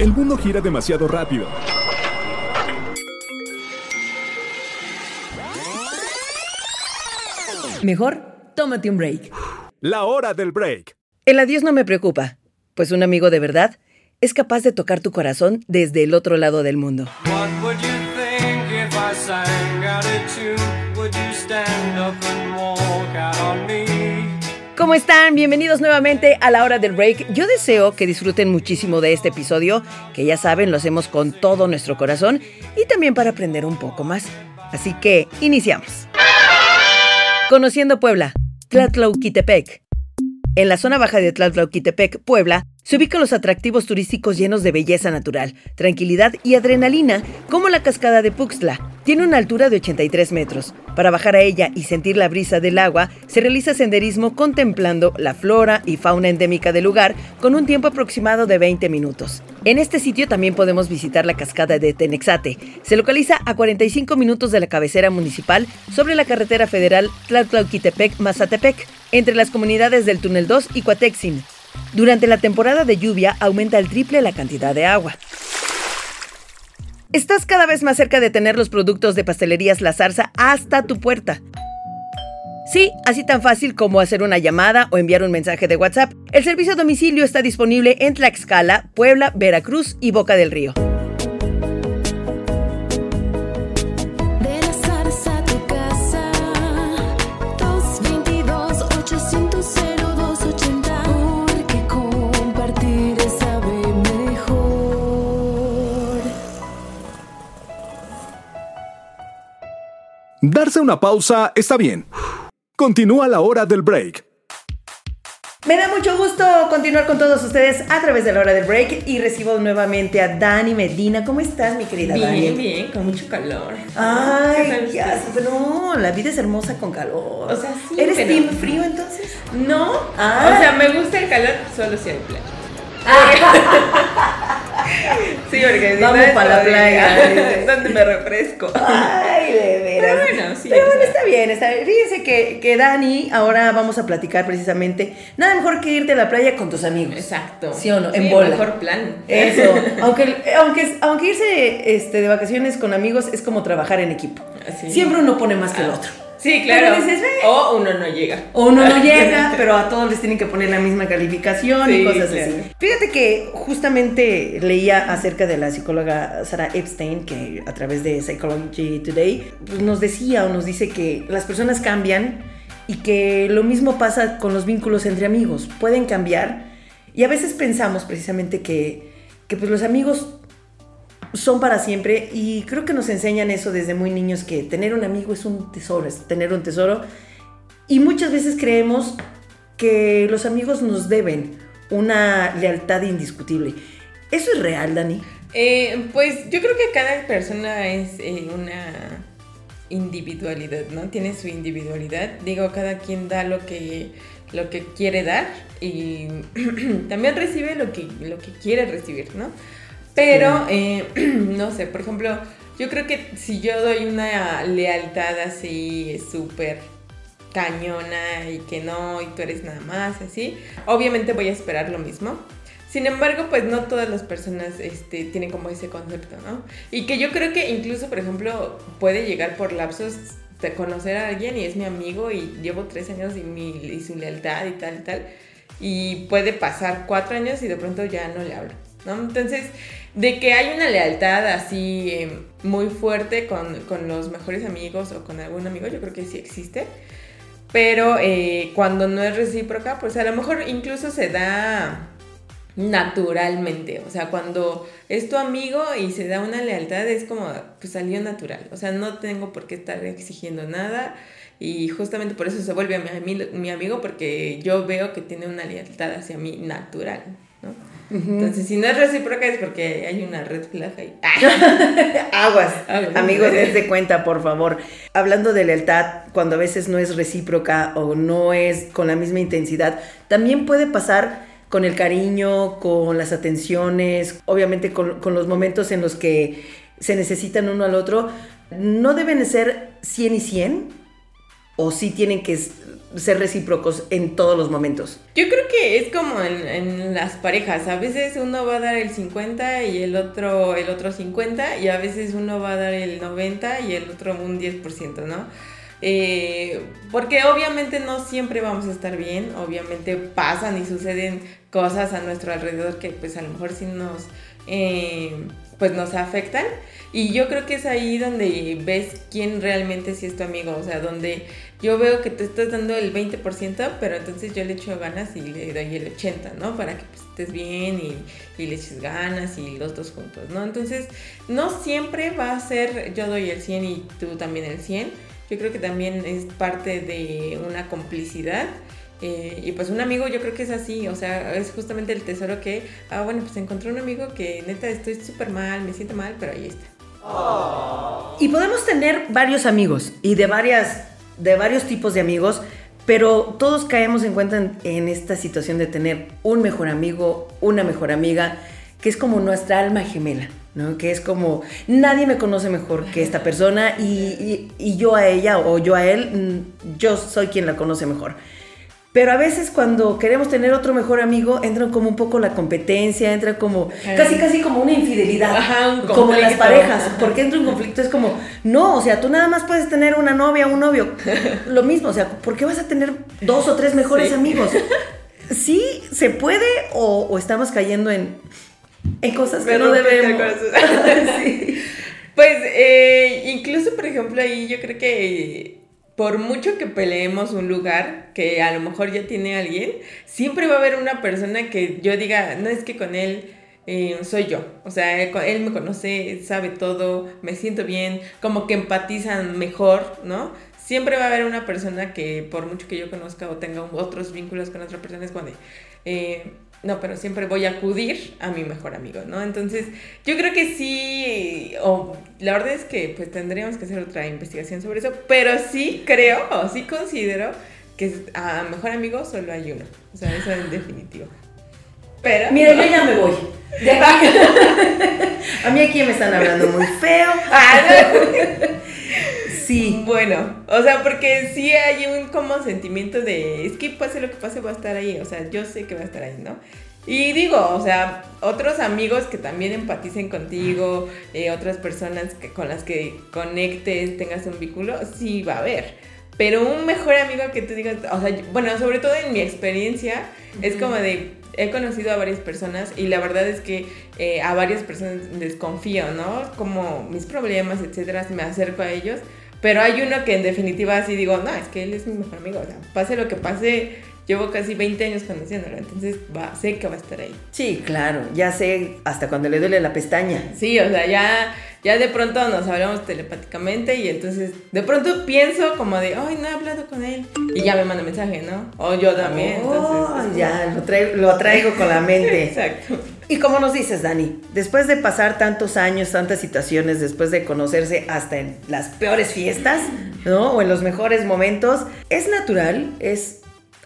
El mundo gira demasiado rápido. Mejor, tómate un break. La hora del break. El adiós no me preocupa, pues un amigo de verdad es capaz de tocar tu corazón desde el otro lado del mundo. What ¿Cómo están? Bienvenidos nuevamente a la hora del break. Yo deseo que disfruten muchísimo de este episodio, que ya saben, lo hacemos con todo nuestro corazón y también para aprender un poco más. Así que, iniciamos. Conociendo Puebla, Tlatlauquitepec. En la zona baja de Tlatlauquitepec, Puebla, se ubican los atractivos turísticos llenos de belleza natural, tranquilidad y adrenalina, como la cascada de Puxtla. Tiene una altura de 83 metros. Para bajar a ella y sentir la brisa del agua, se realiza senderismo contemplando la flora y fauna endémica del lugar con un tiempo aproximado de 20 minutos. En este sitio también podemos visitar la cascada de Tenexate. Se localiza a 45 minutos de la cabecera municipal sobre la carretera federal Tlatlauquitepec-Mazatepec, entre las comunidades del Túnel 2 y Cuatexin. Durante la temporada de lluvia aumenta el triple la cantidad de agua. Estás cada vez más cerca de tener los productos de pastelerías La Zarza hasta tu puerta. Sí, así tan fácil como hacer una llamada o enviar un mensaje de WhatsApp. El servicio a domicilio está disponible en Tlaxcala, Puebla, Veracruz y Boca del Río. De la zarza a tu casa 222-800-0280 Porque compartir sabe mejor Darse una pausa está bien. Continúa la hora del break. Me da mucho gusto continuar con todos ustedes a través de la hora del break y recibo nuevamente a Dani Medina. ¿Cómo estás, mi querida Dani? Bien, bien, con mucho calor. ¿Qué Ay, ya, ustedes? no, la vida es hermosa con calor. O sea, sí, ¿Eres pero- team frío entonces? No, Ah. o sea, me gusta el calor solo si hay playa. sí, porque Vamos no es pa' la playa. ¿Dónde me refresco? Ay, de veras. Pero bueno, sí, Pero bueno, está bien, está bien. Fíjense que, que Dani, ahora vamos a platicar precisamente. Nada mejor que irte a la playa con tus amigos. Exacto. ¿Sí o no? Sí, En bola. mejor plan. Eso. aunque, aunque, aunque irse este, de vacaciones con amigos es como trabajar en equipo. Así. Siempre uno pone más que el Ah. otro. Sí, claro. Pero dices, "Eh". O uno no llega. O uno no llega, pero a todos les tienen que poner la misma calificación y Sí, cosas claro. así. Fíjate que justamente leía acerca de la psicóloga Sarah Epstein, que a través de Psychology Today pues, nos decía o nos dice que las personas cambian y que lo mismo pasa con los vínculos entre amigos. Pueden cambiar y a veces pensamos precisamente que, que pues los amigos son para siempre y creo que nos enseñan eso desde muy niños que tener un amigo es un tesoro, es tener un tesoro y muchas veces creemos que los amigos nos deben una lealtad indiscutible. ¿Eso es real, Dani? Eh, pues yo creo que cada persona es eh, una individualidad, ¿no? Tiene su individualidad. Digo, cada quien da lo que, lo que quiere dar y también recibe lo que, lo que quiere recibir, ¿no? Pero, eh, no sé, por ejemplo, yo creo que si yo doy una lealtad así súper cañona y que no, y tú eres nada más, así, obviamente voy a esperar lo mismo. Sin embargo, pues no todas las personas este, tienen como ese concepto, ¿no? Y que yo creo que incluso, por ejemplo, puede llegar por lapsos de conocer a alguien y es mi amigo y llevo tres años y, mi, y su lealtad y tal y tal. Y puede pasar cuatro años y de pronto ya no le hablo, ¿no? Entonces, de que hay una lealtad así eh, muy fuerte con, con los mejores amigos o con algún amigo, yo creo que sí existe. Pero eh, cuando no es recíproca, pues a lo mejor incluso se da naturalmente. O sea, cuando es tu amigo y se da una lealtad, es como, pues salió natural. O sea, no tengo por qué estar exigiendo nada. Y justamente por eso se vuelve mi, ami- mi amigo, porque yo veo que tiene una lealtad hacia mí natural, ¿no? Entonces, si no es recíproca es porque hay una red flag ahí. Aguas, Aguas. amigos, dense cuenta, por favor. Hablando de lealtad, cuando a veces no es recíproca o no es con la misma intensidad, también puede pasar con el cariño, con las atenciones, obviamente con, con los momentos en los que se necesitan uno al otro. No deben de ser 100 y 100, o sí tienen que ser recíprocos en todos los momentos? Yo creo que es como en, en las parejas, a veces uno va a dar el 50 y el otro el otro 50 y a veces uno va a dar el 90 y el otro un 10%, ¿no? Eh, porque obviamente no siempre vamos a estar bien, obviamente pasan y suceden cosas a nuestro alrededor que pues a lo mejor sí nos, eh, pues nos afectan y yo creo que es ahí donde ves quién realmente sí es tu amigo, o sea, donde yo veo que te estás dando el 20%, pero entonces yo le echo ganas y le doy el 80%, ¿no? Para que pues, estés bien y, y le eches ganas y los dos juntos, ¿no? Entonces, no siempre va a ser yo doy el 100 y tú también el 100. Yo creo que también es parte de una complicidad. eh, y pues un amigo yo creo que es así, o sea, es justamente el tesoro que, ah, bueno, pues encontré un amigo que neta estoy súper mal, me siento mal, pero ahí está. Y podemos tener varios amigos y de varias de varios tipos de amigos, pero todos caemos en cuenta en, esta situación de tener un mejor amigo, una mejor amiga, que es como nuestra alma gemela, ¿no? Que es como nadie me conoce mejor que esta persona y, y- y yo a ella o yo a él, mm, yo soy quien la conoce mejor. Pero a veces cuando queremos tener otro mejor amigo, entra como un poco la competencia, entra como casi casi como una infidelidad, Ajá, un como en las parejas, porque entra un conflicto es como, no, o sea, tú nada más puedes tener una novia, un novio, lo mismo, o sea, ¿por qué vas a tener dos o tres mejores Sí. amigos? Sí, se puede o, o estamos cayendo en, en cosas que Me no debemos. Sí. Pues eh, incluso, por ejemplo, ahí yo creo que por mucho que peleemos un lugar que a lo mejor ya tiene alguien, siempre va a haber una persona que yo diga, no es que con él eh, soy yo. O sea, él, me conoce, sabe todo, me siento bien, como que empatizan mejor, ¿no? Siempre va a haber una persona que por mucho que yo conozca o tenga otros vínculos con otra persona es cuando... no, pero siempre voy a acudir a mi mejor amigo, ¿no? Entonces, yo creo que sí, o la verdad es que pues tendríamos que hacer otra investigación sobre eso, pero sí creo, o sí considero que a mejor amigo solo hay uno, o sea, eso en definitivo. Pero... Mira, yo ya me voy. De aquí. A mí aquí me están hablando muy feo. Ah, no. Sí. Bueno, o sea, porque sí hay un como sentimiento de, es que pase lo que pase va a estar ahí, o sea, yo sé que va a estar ahí, ¿no? Y digo, o sea, otros amigos que también empaticen contigo, eh, otras personas que, con las que conectes, tengas un vínculo, sí va a haber. Pero un mejor amigo que tú digas, o sea, bueno, sobre todo en mi experiencia, es como de, he conocido a varias personas y la verdad es que eh, a varias personas desconfío, ¿no? Como mis problemas, etcétera, me acerco a ellos. Pero hay uno que en definitiva sí digo, no, es que él es mi mejor amigo. O sea, pase lo que pase, llevo casi 20 años conociéndolo. Entonces va, sé que va a estar ahí. Sí, claro, ya sé hasta cuando le duele la pestaña. Sí, o sea, ya, ya de pronto nos hablamos telepáticamente y entonces de pronto pienso como de, ay, no he hablado con él. Y ya me manda mensaje, ¿no? O yo también. Oh, entonces, ya, lo traigo, lo traigo con la mente. Exacto. Y como nos dices, Dani, después de pasar tantos años, tantas situaciones, después de conocerse hasta en las peores fiestas, ¿no? O en los mejores momentos, es natural, es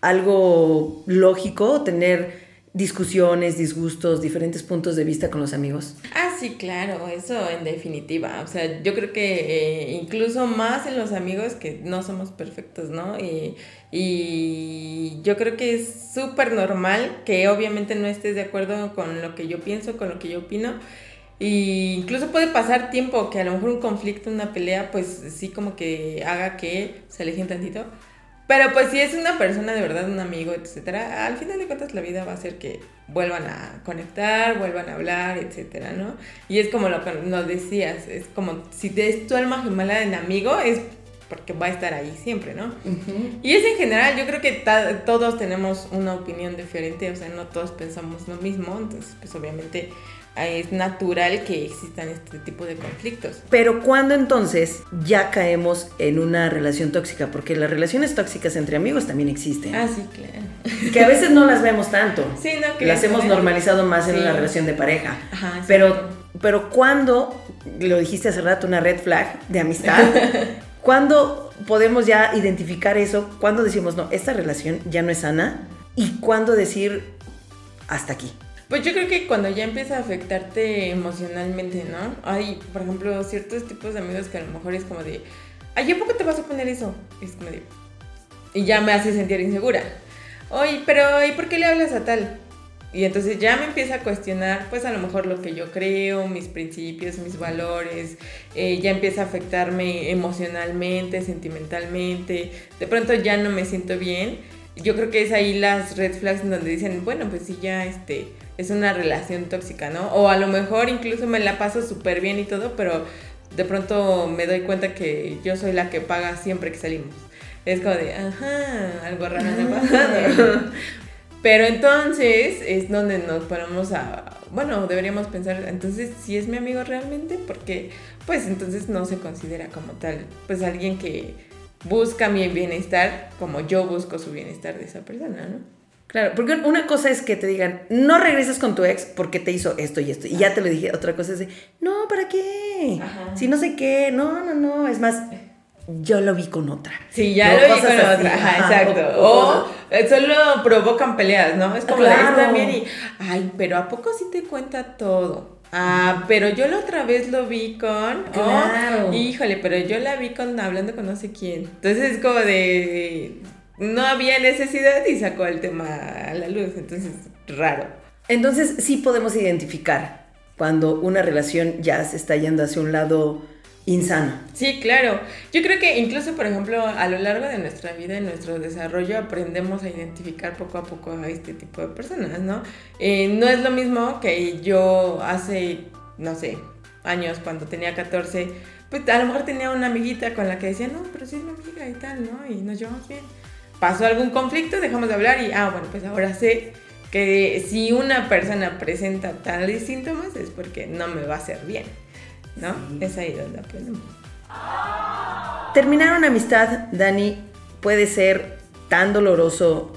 algo lógico tener discusiones, disgustos, diferentes puntos de vista con los amigos. Ah, sí, claro, eso en definitiva. O sea, yo creo que eh, incluso más en los amigos que no somos perfectos, ¿no? Y, y yo creo que es súper normal que obviamente no estés de acuerdo con lo que yo pienso, con lo que yo opino. Y incluso puede pasar tiempo que a lo mejor un conflicto, una pelea, pues sí como que haga que se alejen tantito. Pero pues si es una persona de verdad, un amigo, etcétera, al final de cuentas la vida va a hacer que vuelvan a conectar, vuelvan a hablar, etcétera, ¿no? Y es como lo que nos decías, es como si es tu alma gemela en amigo, es porque va a estar ahí siempre, ¿no? Y es en general, yo creo que todos tenemos una opinión diferente, o sea, no todos pensamos lo mismo, entonces pues obviamente es natural que existan este tipo de conflictos. Pero ¿cuándo entonces ya caemos en una relación tóxica? Porque las relaciones tóxicas entre amigos también existen. Ah, sí, claro. Que a veces no las vemos tanto. Sí, no, que las hemos normalizado más en una relación de pareja. Ajá, pero, pero ¿cuándo, lo dijiste hace rato, una red flag de amistad? ¿Cuándo podemos ya identificar eso? ¿Cuándo decimos, no, esta relación ya no es sana? ¿Y cuándo decir, hasta aquí? Pues yo creo que cuando ya empieza a afectarte emocionalmente, ¿no? Hay, por ejemplo, ciertos tipos de amigos que a lo mejor es como de, ay, ¿a poco te vas a poner eso? Es como de, y ya me hace sentir insegura. Oye, pero ¿y por qué le hablas a tal? Y entonces ya me empieza a cuestionar, pues a lo mejor lo que yo creo, mis principios, mis valores, eh, ya empieza a afectarme emocionalmente, sentimentalmente, de pronto ya no me siento bien. Yo creo que es ahí las red flags donde dicen, bueno, pues sí, ya este, es una relación tóxica, ¿no? O a lo mejor incluso me la paso súper bien y todo, pero de pronto me doy cuenta que yo soy la que paga siempre que salimos. Es como de, ajá, algo raro está pasando. Pero entonces es donde nos ponemos a, bueno, deberíamos pensar, entonces si es mi amigo realmente, porque pues entonces no se considera como tal, pues alguien que busca mi bienestar como yo busco su bienestar de esa persona, ¿no? Claro, porque una cosa es que te digan, no regresas con tu ex porque te hizo esto y esto. Y ya te lo dije. Otra cosa es de, no, ¿para qué? Ajá. Si no sé qué, no, no, no. Es más, yo lo vi con otra. Sí, ya No, lo vi con así, otra, ajá, exacto. o- o eh, solo provocan peleas, ¿no? Es como de Claro. "Es también y, ay, pero ¿a poco sí te cuenta todo? Ah, pero yo la otra vez lo vi con, oh, Claro. híjole, pero yo la vi con hablando con no sé quién. Entonces es como de, no había necesidad y sacó el tema a la luz, entonces raro. Entonces sí podemos identificar cuando una relación ya se está yendo hacia un lado insano. Sí, claro. Yo creo que incluso, por ejemplo, a lo largo de nuestra vida, en nuestro desarrollo, aprendemos a identificar poco a poco a este tipo de personas, ¿no? Eh, no es lo mismo que yo hace, no sé, años, cuando tenía 14, pues a lo mejor tenía una amiguita con la que decía, no, pero sí es mi amiga y tal, ¿no? Y nos llevamos bien. Pasó algún conflicto, dejamos de hablar y, ah, bueno, pues ahora sé que si una persona presenta tales síntomas es porque no me va a hacer bien, ¿no? Es ahí donde aprendemos. Terminar una amistad, Dani, puede ser tan doloroso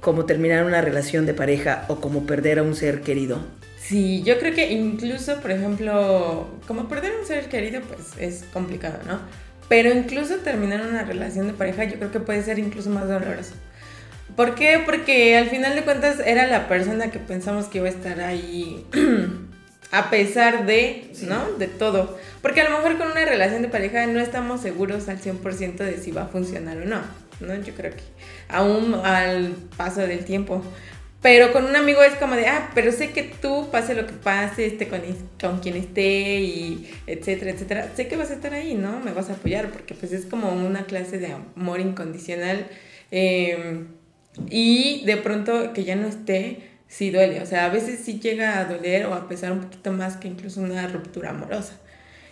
como terminar una relación de pareja o como perder a un ser querido. Sí, yo creo que incluso, por ejemplo, como perder un ser querido, pues es complicado, ¿no? Pero incluso terminar una relación de pareja, yo creo que puede ser incluso más doloroso. ¿Por qué? Porque al final de cuentas era la persona que pensamos que iba a estar ahí a pesar de, ¿no? De todo. Porque a lo mejor con una relación de pareja no estamos seguros al 100% de si va a funcionar o no, ¿no? Yo creo que aún al paso del tiempo. Pero con un amigo es como de, ah, pero sé que tú, pase lo que pase, esté con, con quien esté y etcétera, etcétera, sé que vas a estar ahí, ¿no? Me vas a apoyar porque pues es como una clase de amor incondicional. eh, y de pronto que ya no esté, sí duele. O sea, a veces sí llega a doler o a pesar un poquito más que incluso una ruptura amorosa.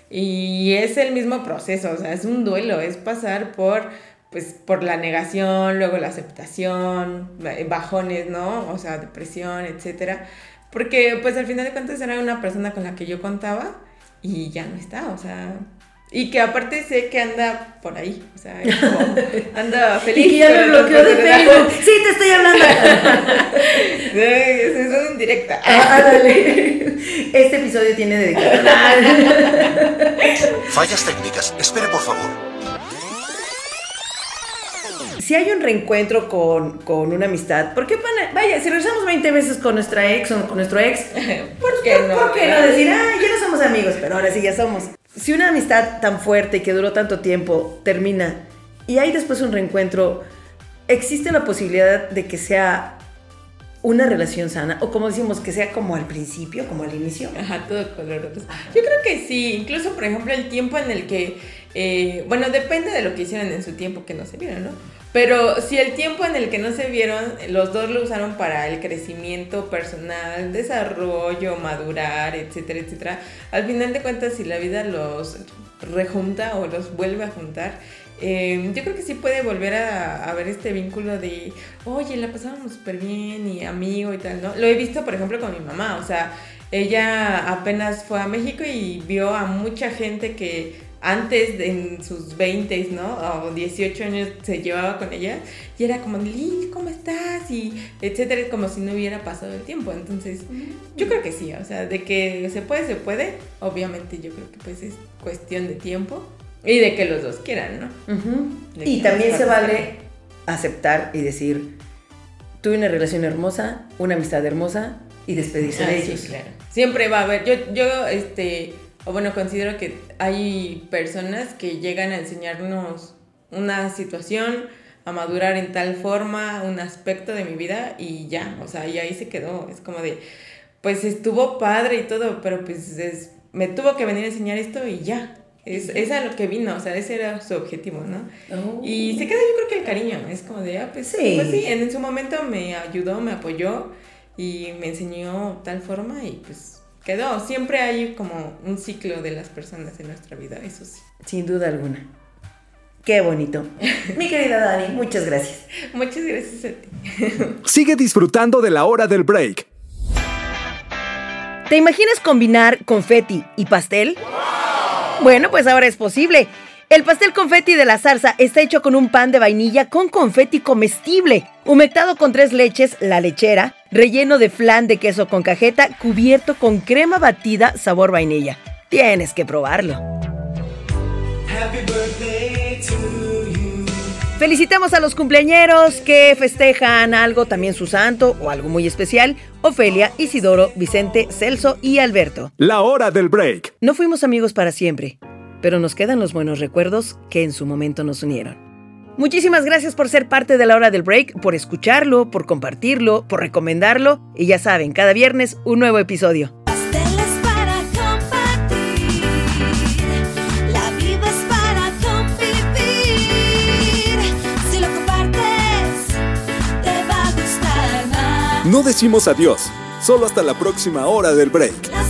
Y es el mismo proceso, o sea, es un duelo, es pasar por, pues, por la negación, luego la aceptación, eh, bajones, ¿no? O sea, depresión, etcétera. Porque, pues, al final de cuentas era una persona con la que yo contaba y ya no está, o sea... Y que aparte sé que anda por ahí, o sea, es como, anda feliz. Y que ya me bloqueó de. Facebook. Sí, te estoy hablando. Eso es indirecta. Ah, dale. Este episodio tiene dedicación. Fallas técnicas. Espere, por favor. Si hay un reencuentro con, con una amistad, ¿por qué van vaya, si regresamos 20 veces con nuestra ex o con nuestro ex, ¿Por qué no? ¿por qué no decir, ah, ya no somos amigos, pero ahora sí ya somos? Si una amistad tan fuerte que duró tanto tiempo termina y hay después un reencuentro, ¿existe la posibilidad de que sea una relación sana? O como decimos, que sea como al principio, como al inicio. Ajá, todo coloroso. Yo creo que sí, incluso por ejemplo el tiempo en el que, eh, bueno, depende de lo que hicieron en su tiempo que no se vieron, ¿no? Pero si el tiempo en el que no se vieron, los dos lo usaron para el crecimiento personal, desarrollo, madurar, etcétera, etcétera, al final de cuentas si la vida los rejunta o los vuelve a juntar, eh, yo creo que sí puede volver a, a ver este vínculo de, oye, la pasábamos súper bien y amigo y tal, ¿no? Lo he visto, por ejemplo, con mi mamá, o sea, ella apenas fue a México y vio a mucha gente que antes de- en sus 20, ¿no? O 18 años se llevaba con ella y era como, Liz, ¿cómo estás? Y etcétera, como si no hubiera pasado el tiempo. Entonces, yo creo que sí, o sea, de que se puede, se puede. Obviamente yo creo que pues es cuestión de tiempo y de que los dos quieran, ¿no? Ujú. De Y también se vale aceptar y decir, tuve una relación hermosa, una amistad hermosa y despedirse Ah, de sí, ellos. claro. Siempre va a haber. Yo, yo, este, o bueno, considero que hay personas que llegan a enseñarnos una situación, a madurar en tal forma un aspecto de mi vida y ya, o sea, y ahí se quedó. Es como de, pues estuvo padre y todo, pero pues es- me tuvo que venir a enseñar esto y ya. Es, es a lo que vino, o sea, ese era su objetivo, ¿no? Oh. Y se queda yo creo que el cariño, es como de, ah, pues Sí. pues sí, en, en su momento me ayudó, me apoyó y me enseñó tal forma y pues quedó. Siempre hay como un ciclo de las personas en nuestra vida, eso sí. Sin duda alguna. Qué bonito. Mi querida Dani, muchas gracias. Muchas gracias a ti. Sigue disfrutando de la hora del break. ¿Te imaginas combinar confeti y pastel? Bueno, pues ahora es posible. El pastel confeti de la zarza está hecho con un pan de vainilla con confeti comestible, humectado con tres leches, la lechera, relleno de flan de queso con cajeta, cubierto con crema batida sabor vainilla. Tienes que probarlo. Felicitamos a los cumpleañeros que festejan algo, también su santo o algo muy especial, Ofelia, Isidoro, Vicente, Celso y Alberto. La hora del break. No fuimos amigos para siempre, pero nos quedan los buenos recuerdos que en su momento nos unieron. Muchísimas gracias por ser parte de la hora del break, por escucharlo, por compartirlo, por recomendarlo y ya saben, cada viernes un nuevo episodio. Pasteles para compartir. La vida es para convivir. Si lo compartes, te va a gustar más. No decimos adiós, solo hasta la próxima hora del break. Las